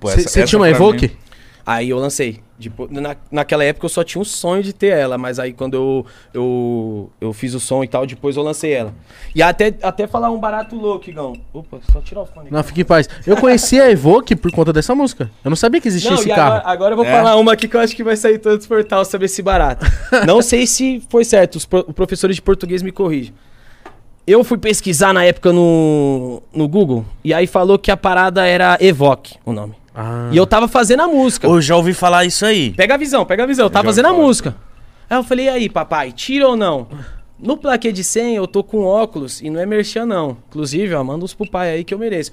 Você tinha uma Evoque? mim- Aí eu lancei. Depois, na, naquela época eu só tinha um sonho de ter ela, mas aí quando eu, eu, eu fiz o som e tal, depois eu lancei ela. E até, até falar um barato louco, Igão. Opa, só tirar o fone. Não, fique em paz. Eu conheci a Evoque por conta dessa música. Eu não sabia que existia Não, esse e carro. agora, agora eu vou É? falar uma aqui que eu acho que vai sair todos os portais sobre esse barato. Não sei se foi certo, os pro- professores de português me corrigem. Eu fui pesquisar na época no, no Google e aí falou que a parada era Evoque, o nome. Ah. E eu tava fazendo a música. Eu já ouvi falar isso aí. Pega a visão, pega a visão. Eu tava já fazendo a música. Aí eu falei, e aí, papai, tira ou não? No plaquê de 100, eu tô com óculos e não é merchan, não. Inclusive, ó, manda uns pro pai aí que eu mereço.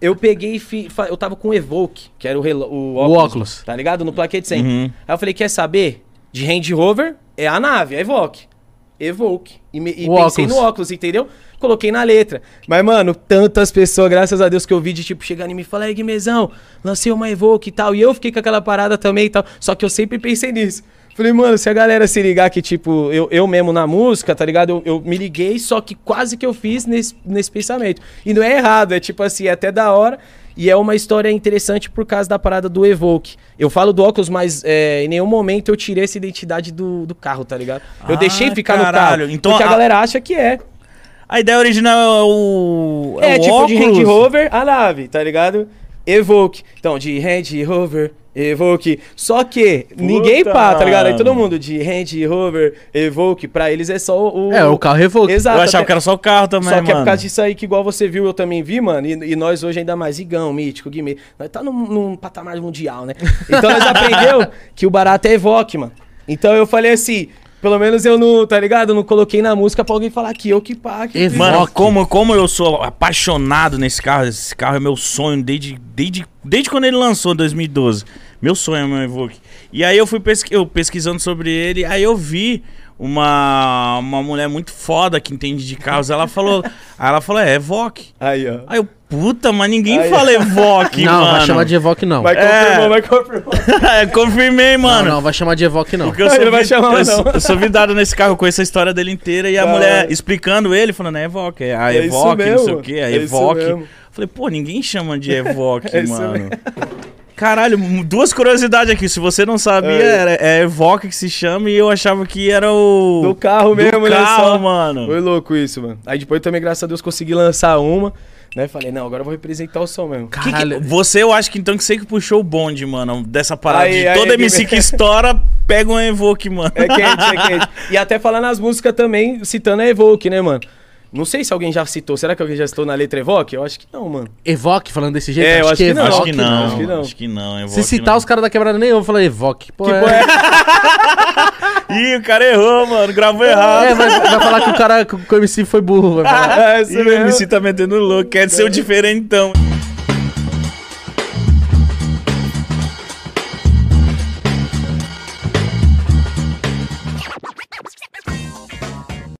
eu peguei e fi, eu tava com o Evoque, que era o, relo- o óculos. óculos. Tá ligado? No plaquê de 100. Uhum. Aí eu falei, quer saber? De Range Rover é a nave, a Evoque. Evoque. E, me- e pensei óculos. no óculos, entendeu? Coloquei na letra. Mas, mano, tantas pessoas, graças a Deus, que eu vi de tipo chegando e falar, ei, Guimezão, lancei uma Evoque e tal. E eu fiquei com aquela parada também e tal. Só que eu sempre pensei nisso. Falei, mano, se a galera se ligar que, tipo, eu, eu mesmo na música, tá ligado? Eu, eu me liguei, só que quase que eu fiz nesse, nesse pensamento. E não é errado, é tipo assim, é até da hora. E é uma história interessante por causa da parada do Evoque. Eu falo do óculos, mas é, em nenhum momento eu tirei essa identidade do, do carro, tá ligado? Eu Ah, deixei ficar caralho. no carro. Então porque a a- galera acha que é. A ideia original é o. É, o tipo de óculos. Range Rover, a nave, tá ligado? Evoque. Então, de Range Rover, Evoque. Só que ninguém pá, tá ligado? Aí todo mundo de Range Rover, Evoque, pra eles é só o. É, o carro Evoque. Exato. Eu achava até- que era só o carro também, Só que é mano. por causa disso aí que, igual você viu, eu também vi, mano. E, e nós hoje ainda mais, Igão, Mítico, Guimê. Nós tá num, num patamar mundial, né? Então nós aprendeu que o barato é Evoque, mano. Então eu falei assim, pelo menos eu não, tá ligado? Eu não coloquei na música pra alguém falar que eu que pá. Que. Mano, como, como eu sou apaixonado nesse carro, esse carro é meu sonho desde, desde, desde quando ele lançou, em 2012. Meu sonho é o meu Evoque. E aí eu fui pesqui- eu pesquisando sobre ele, aí eu vi uma, uma mulher muito foda que entende de carros. Ela falou, aí ela falou, é Evoque. Aí, ó. Aí eu, puta, mas ninguém Aí. fala Evoque, não, mano. vai chamar de Evoque não. Vai É. confirmou, vai confirmou. É, Confirmei, Não, mano. não, vai chamar de Evoque não. Porque eu Ele sou, vai vi- chamar, eu, não. sou- eu sou vidado nesse carro, eu conheço a história dele inteira e a Da mulher hora. explicando ele, falando, é Evoque, é a É isso Evoque, não sei o que, a é isso Evoque. mesmo. Falei, pô, ninguém chama de Evoque, É isso mano. Caralho, duas curiosidades aqui. Se você não sabia, É. é Evoque que se chama e eu achava que era o. Do carro mesmo, do né? carro, só. mano. Foi louco isso, mano. Aí depois também, graças a Deus, consegui lançar uma, né? Falei, não, agora eu vou representar o som mesmo. Que que- Caralho. você, eu acho que então que você que puxou o bonde, mano, dessa parada Aí, de aí, toda aí, MC que estoura, pega um Evoque, mano. É quente, é quente. E até falando as músicas também, citando a Evoque, né, mano? Não sei se alguém já citou. Será que alguém já citou na letra Evoque? Eu acho que não, mano. Evoque falando desse jeito? É, eu acho que não. acho que não, acho que não. Acho que não, Evoque Se citar não. os caras da quebrada nem eu, eu falei Evoque. Pô, Que é... porra é? Ih, o cara errou, mano, gravou errado. É, vai, vai falar que o cara, que o MC foi burro. Vai falar. É, E o. MC tá metendo louco, quer ser o diferentão.